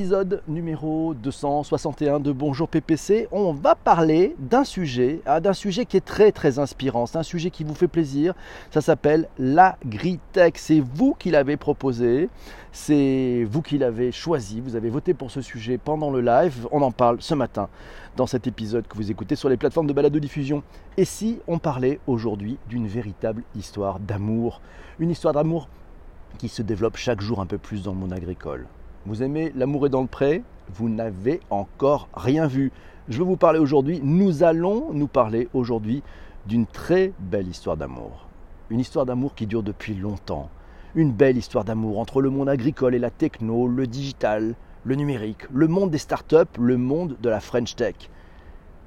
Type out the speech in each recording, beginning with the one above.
Épisode numéro 261 de Bonjour PPC, on va parler d'un sujet, ah, d'un sujet qui est très très inspirant, c'est un sujet qui vous fait plaisir, ça s'appelle l'agritech, c'est vous qui l'avez proposé, c'est vous qui l'avez choisi, vous avez voté pour ce sujet pendant le live, on en parle ce matin dans cet épisode que vous écoutez sur les plateformes de balado diffusion. Et si on parlait aujourd'hui d'une véritable histoire d'amour, une histoire d'amour qui se développe chaque jour un peu plus dans le monde agricole vous aimez L'amour est dans le pré Vous n'avez encore rien vu. Je vais vous parler aujourd'hui, nous allons nous parler aujourd'hui d'une très belle histoire d'amour. Une histoire d'amour qui dure depuis longtemps. Une belle histoire d'amour entre le monde agricole et la techno, le digital, le numérique, le monde des startups, le monde de la French Tech.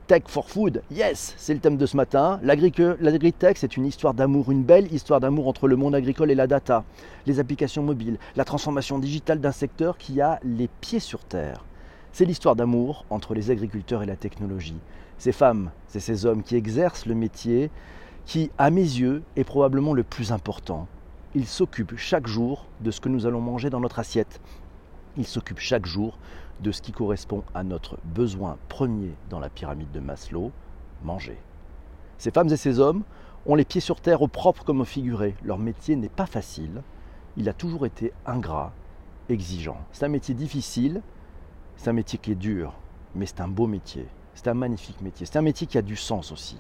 Tech for Food, yes, c'est le thème de ce matin. L'agritech, c'est une histoire d'amour, une belle histoire d'amour entre le monde agricole et la data, les applications mobiles, la transformation digitale d'un secteur qui a les pieds sur terre. C'est l'histoire d'amour entre les agriculteurs et la technologie. Ces femmes et ces hommes qui exercent le métier qui, à mes yeux, est probablement le plus important. Ils s'occupent chaque jour de ce que nous allons manger dans notre assiette. Ils s'occupent chaque jour de ce qui correspond à notre besoin premier dans la pyramide de Maslow, manger. Ces femmes et ces hommes ont les pieds sur terre au propre comme au figuré. Leur métier n'est pas facile, il a toujours été ingrat, exigeant. C'est un métier difficile, c'est un métier qui est dur, mais c'est un beau métier, c'est un magnifique métier, c'est un métier qui a du sens aussi.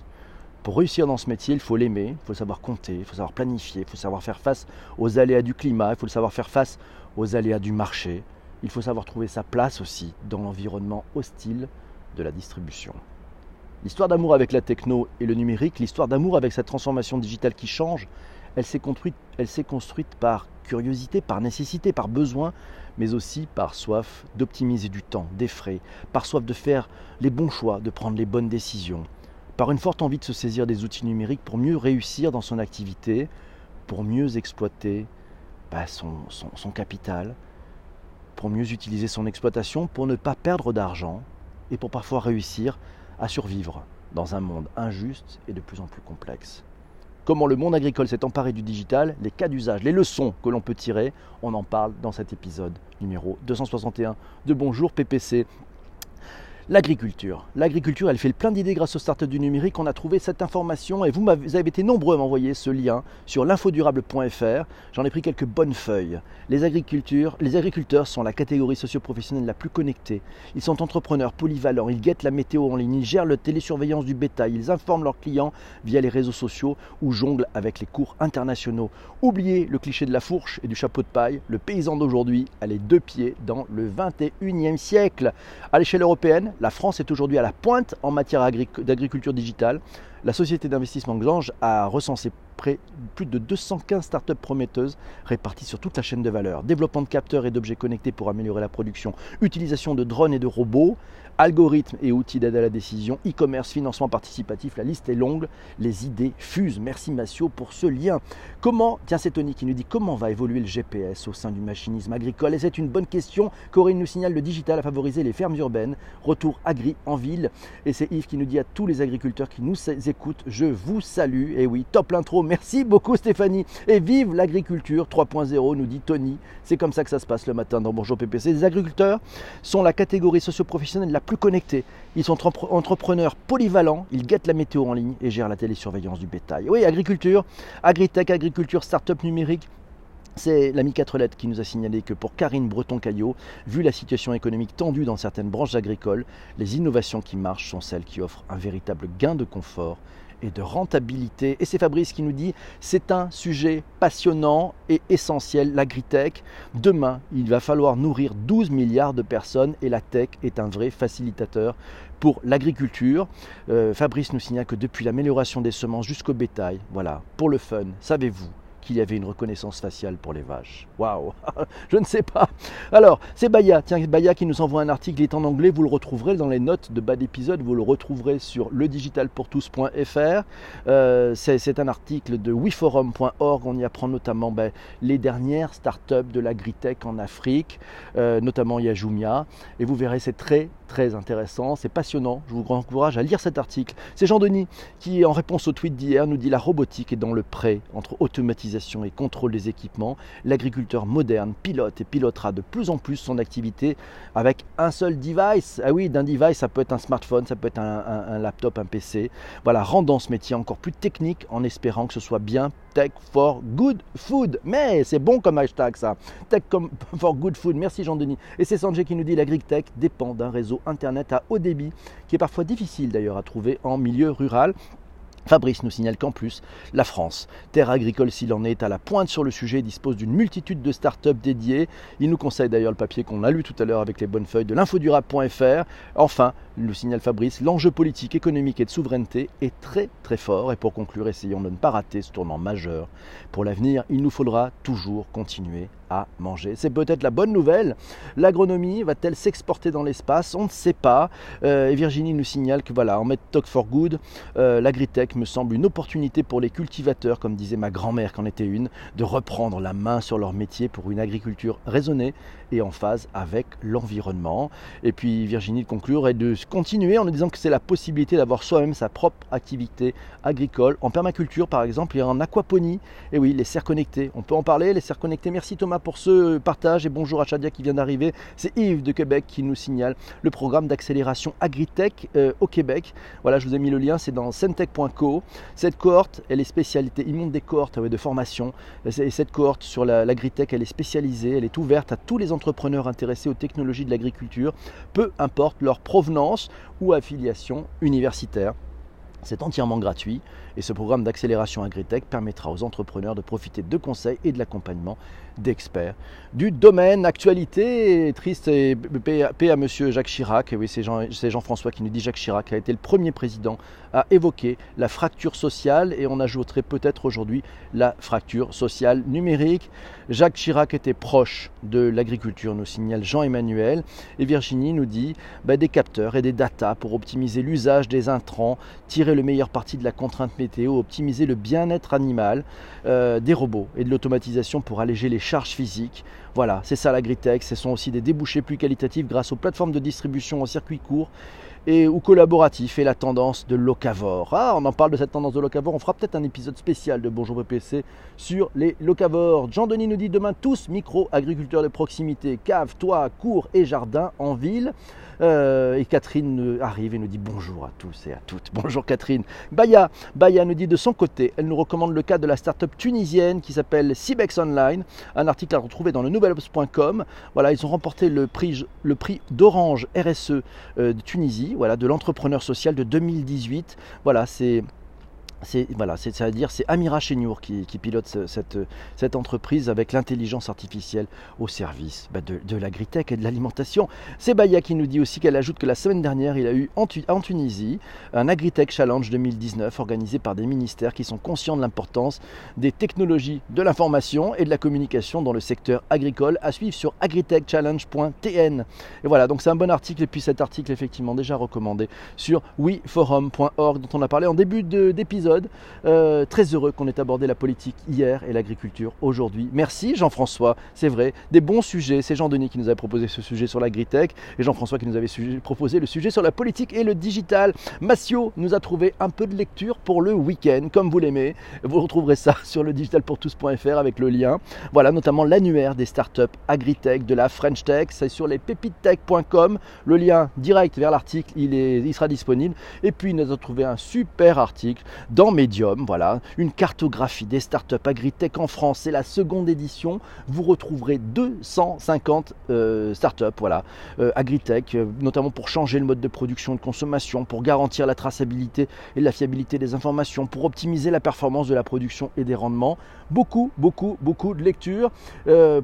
Pour réussir dans ce métier, il faut l'aimer, il faut savoir compter, il faut savoir planifier, il faut savoir faire face aux aléas du climat, il faut savoir faire face aux aléas du marché, il faut savoir trouver sa place aussi dans l'environnement hostile de la distribution. L'histoire d'amour avec la techno et le numérique, l'histoire d'amour avec cette transformation digitale qui change, elle s'est construite, par curiosité, par nécessité, par besoin, mais aussi par soif d'optimiser du temps, des frais, par soif de faire les bons choix, de prendre les bonnes décisions, par une forte envie de se saisir des outils numériques pour mieux réussir dans son activité, pour mieux exploiter bah, son capital, pour mieux utiliser son exploitation, pour ne pas perdre d'argent et pour parfois réussir à survivre dans un monde injuste et de plus en plus complexe. Comment le monde agricole s'est emparé du digital, les cas d'usage, les leçons que l'on peut tirer, on en parle dans cet épisode numéro 261 de Bonjour PPC. L'agriculture. L'agriculture, elle fait le plein d'idées grâce aux startups du numérique. On a trouvé cette information et vous, avez été nombreux à m'envoyer ce lien sur l'infodurable.fr. J'en ai pris quelques bonnes feuilles. Les, les agriculteurs sont la catégorie socio-professionnelle la plus connectée. Ils sont entrepreneurs polyvalents, ils guettent la météo en ligne, ils gèrent la télésurveillance du bétail, ils informent leurs clients via les réseaux sociaux ou jonglent avec les cours internationaux. Oubliez le cliché de la fourche et du chapeau de paille. Le paysan d'aujourd'hui a les deux pieds dans le 21e siècle. À l'échelle européenne, la France est aujourd'hui à la pointe en matière d'agriculture digitale. La société d'investissement Glange a recensé plus de 215 startups prometteuses réparties sur toute la chaîne de valeur. Développement de capteurs et d'objets connectés pour améliorer la production, utilisation de drones et de robots, algorithmes et outils d'aide à la décision, e-commerce, financement participatif, la liste est longue, les idées fusent. Merci Massio pour ce lien. Comment, tiens c'est Tony qui nous dit comment va évoluer le GPS au sein du machinisme agricole? Et c'est une bonne question. Corinne nous signale le digital a favorisé les fermes urbaines, retour agri en ville. Et c'est Yves qui nous dit à tous les agriculteurs qui nous écoutent, je vous salue. Et oui, top l'intro, Merci beaucoup Stéphanie. Et vive l'agriculture 3.0, nous dit Tony. C'est comme ça que ça se passe le matin dans Bonjour PPC. Les agriculteurs sont la catégorie socio-professionnelle la plus connectée. Ils sont entrepreneurs polyvalents, ils guettent la météo en ligne et gèrent la télésurveillance du bétail. Oui, agriculture, agritech, agriculture, start-up numérique, c'est l'ami 4 lettres qui nous a signalé que pour Karine Breton-Caillot, vu la situation économique tendue dans certaines branches agricoles, les innovations qui marchent sont celles qui offrent un véritable gain de confort et de rentabilité. Et c'est Fabrice qui nous dit c'est un sujet passionnant et essentiel, l'agritech. Demain, il va falloir nourrir 12 milliards de personnes et la tech est un vrai facilitateur pour l'agriculture. Euh, Fabrice nous signale que depuis l'amélioration des semences jusqu'au bétail, voilà, pour le fun, savez-vous qu'il y avait une reconnaissance faciale pour les vaches. Waouh. Je ne sais pas. Alors, c'est Baya, tiens, Baya qui nous envoie un article, il est en anglais, vous le retrouverez dans les notes de bas d'épisode, vous le retrouverez sur ledigitalpourtous.fr. Euh, c'est un article de wiforum.org, on y apprend notamment ben, les dernières startups de l'agritech en Afrique, euh, notamment Yajumia, et vous verrez, c'est très très intéressant, c'est passionnant, je vous encourage à lire cet article. C'est Jean-Denis qui, en réponse au tweet d'hier, nous dit la robotique est dans le pré entre automatisation et contrôle des équipements, l'agriculteur moderne pilote et pilotera de plus en plus son activité avec un seul device. Ah oui, d'un device, ça peut être un smartphone, ça peut être un, laptop, un PC. Voilà, rendant ce métier encore plus technique en espérant que ce soit bien tech for good food. Mais c'est bon comme hashtag ça. Tech for good food. Merci Jean-Denis. Et c'est Sanjay qui nous dit l'agritech dépend d'un réseau internet à haut débit qui est parfois difficile d'ailleurs à trouver en milieu rural. Fabrice nous signale qu'en plus, la France, terre agricole s'il en est, à la pointe sur le sujet, dispose d'une multitude de start-up dédiées. Il nous conseille d'ailleurs le papier qu'on a lu tout à l'heure avec les bonnes feuilles de l'infodurable.fr. Enfin, nous signale Fabrice, l'enjeu politique, économique et de souveraineté est très très fort. Et pour conclure, essayons de ne pas rater ce tournant majeur. Pour l'avenir, il nous faudra toujours continuer à manger. C'est peut-être la bonne nouvelle. L'agronomie va-t-elle s'exporter dans l'espace? On ne sait pas. Euh, et Virginie nous signale que voilà, en Talk for Good, euh, l'agritech me semble une opportunité pour les cultivateurs, comme disait ma grand-mère qu'en était une, de reprendre la main sur leur métier pour une agriculture raisonnée et en phase avec l'environnement. Et puis Virginie de conclure et de continuer en nous disant que c'est la possibilité d'avoir soi-même sa propre activité agricole. En permaculture par exemple, et en aquaponie. Et oui, les serres connectées. On peut en parler, les serres connectées. Merci Thomas pour ce partage et bonjour à Chadia qui vient d'arriver. C'est Yves de Québec qui nous signale le programme d'accélération Agritech euh, au Québec. Voilà, je vous ai mis le lien, c'est dans centech.co. Cette cohorte, elle est spécialité, il monte des cohortes de formation. Et cette cohorte sur l'agritech, elle est spécialisée, elle est ouverte à tous les entrepreneurs intéressés aux technologies de l'agriculture, peu importe leur provenance ou affiliation universitaire. C'est entièrement gratuit et ce programme d'accélération Agritech permettra aux entrepreneurs de profiter de conseils et de l'accompagnement d'experts du domaine. Actualité triste et paix à monsieur Jacques Chirac. Oui, c'est Jean-François qui nous dit Jacques Chirac a été le premier président à évoquer la fracture sociale et on ajouterait peut-être aujourd'hui la fracture sociale numérique. Jacques Chirac était proche de l'agriculture, nous signale Jean-Emmanuel. Et Virginie nous dit bah, des capteurs et des datas pour optimiser l'usage des intrants, tirer le meilleur parti de la contrainte optimiser le bien-être animal, euh, des robots et de l'automatisation pour alléger les charges physiques. Voilà, c'est ça l'agritech. Ce sont aussi des débouchés plus qualitatifs grâce aux plateformes de distribution en circuit court et ou collaboratif et la tendance de locavore. Ah, on en parle de cette tendance de locavore. On fera peut-être un épisode spécial de Bonjour PPC sur les locavores. Jean-Denis nous dit demain tous micro-agriculteurs de proximité, cave, toit, cours et jardin en ville. Euh, et Catherine arrive et nous dit bonjour à tous et à toutes. Bonjour Catherine. Baya, Baya nous dit de son côté, elle nous recommande le cas de la start-up tunisienne qui s'appelle Cibex Online, un article à retrouver dans le nouvelops.com. Voilà, ils ont remporté le prix, d'Orange RSE euh, de Tunisie, voilà, de l'entrepreneur social de 2018. Voilà, c'est c'est voilà, c'est-à-dire c'est Amira Cheniour qui, pilote cette, entreprise avec l'intelligence artificielle au service bah, de, de l'agritech et de l'alimentation. C'est Baya qui nous dit aussi qu'elle ajoute que la semaine dernière, il a eu en, en, Tunisie un Agritech Challenge 2019 organisé par des ministères qui sont conscients de l'importance des technologies de l'information et de la communication dans le secteur agricole. À suivre sur agritechchallenge.tn. Et voilà, donc c'est un bon article et puis cet article effectivement déjà recommandé sur weforum.org dont on a parlé en début d'épisode euh, très heureux qu'on ait abordé la politique hier et l'agriculture aujourd'hui. Merci Jean-François, c'est vrai, des bons sujets. C'est Jean-Denis qui nous avait proposé ce sujet sur l'agritech et Jean-François qui nous avait proposé le sujet sur la politique et le digital. Massio nous a trouvé un peu de lecture pour le week-end, comme vous l'aimez. Vous retrouverez ça sur le digitalpourtous.fr avec le lien. Voilà, notamment l'annuaire des startups agritech de la French Tech. C'est sur les pépitech.com. Le lien direct vers l'article, il, il sera disponible. Et puis, il nous a trouvé un super article dans Medium, voilà, une cartographie des startups agritech en France. C'est la seconde édition. Vous retrouverez 250 euh, startups, voilà, euh, agritech, euh, notamment pour changer le mode de production et de consommation, pour garantir la traçabilité et la fiabilité des informations, pour optimiser la performance de la production et des rendements. Beaucoup, beaucoup, beaucoup de lectures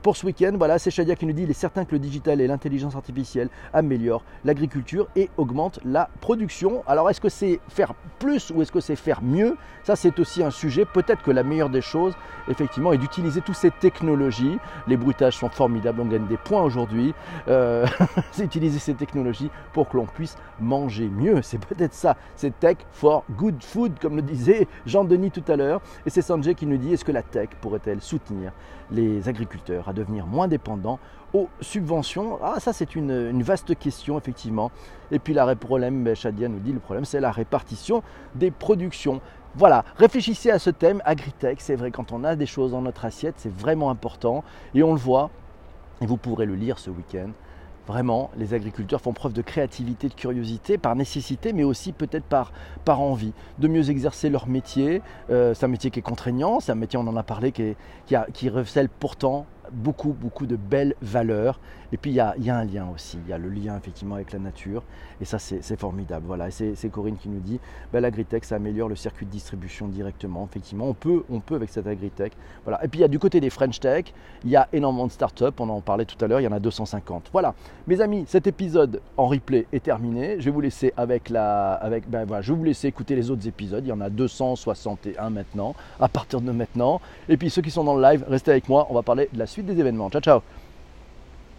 pour ce week-end. Voilà, c'est Shadia qui nous dit il est certain que le digital et l'intelligence artificielle améliorent l'agriculture et augmentent la production. Alors, est-ce que c'est faire plus ou est-ce que c'est faire mieux? Ça, c'est aussi un sujet. Peut-être que la meilleure des choses, effectivement, est d'utiliser toutes ces technologies. Les bruitages sont formidables, on gagne des points aujourd'hui. Euh, c'est utiliser ces technologies pour que l'on puisse manger mieux. C'est peut-être ça. C'est tech for good food, comme le disait Jean-Denis tout à l'heure. Et c'est Sanjay qui nous dit est-ce que la tech pourrait-elle soutenir les agriculteurs à devenir moins dépendants aux subventions Ah, ça c'est une, vaste question, effectivement. Et puis, le problème, ben, Shadia nous dit, le problème, c'est la répartition des productions. Voilà, réfléchissez à ce thème, agritech, c'est vrai, quand on a des choses dans notre assiette, c'est vraiment important, et on le voit, et vous pourrez le lire ce week-end. Vraiment, les agriculteurs font preuve de créativité, de curiosité, par nécessité, mais aussi peut-être par, par envie de mieux exercer leur métier. Euh, c'est un métier qui est contraignant, c'est un métier, on en a parlé, qui, qui, qui recèle pourtant beaucoup, beaucoup de belles valeurs. Et puis il y a, un lien aussi, il y a le lien effectivement avec la nature. Et ça, c'est formidable. Voilà, c'est Corinne qui nous dit, ben, l'agritech, ça améliore le circuit de distribution directement. Effectivement, on peut, on peut avec cette agritech. Voilà. Et puis il y a du côté des French Tech, il y a énormément de startups, on en parlait tout à l'heure, il y en a 250. Voilà, mes amis, cet épisode en replay est terminé. Je vais vous laisser avec la, avec, ben, voilà, je vais vous laisser écouter les autres épisodes. Il y en a 261 maintenant, à partir de maintenant. Et puis ceux qui sont dans le live, restez avec moi, on va parler de la suite des événements. Ciao, ciao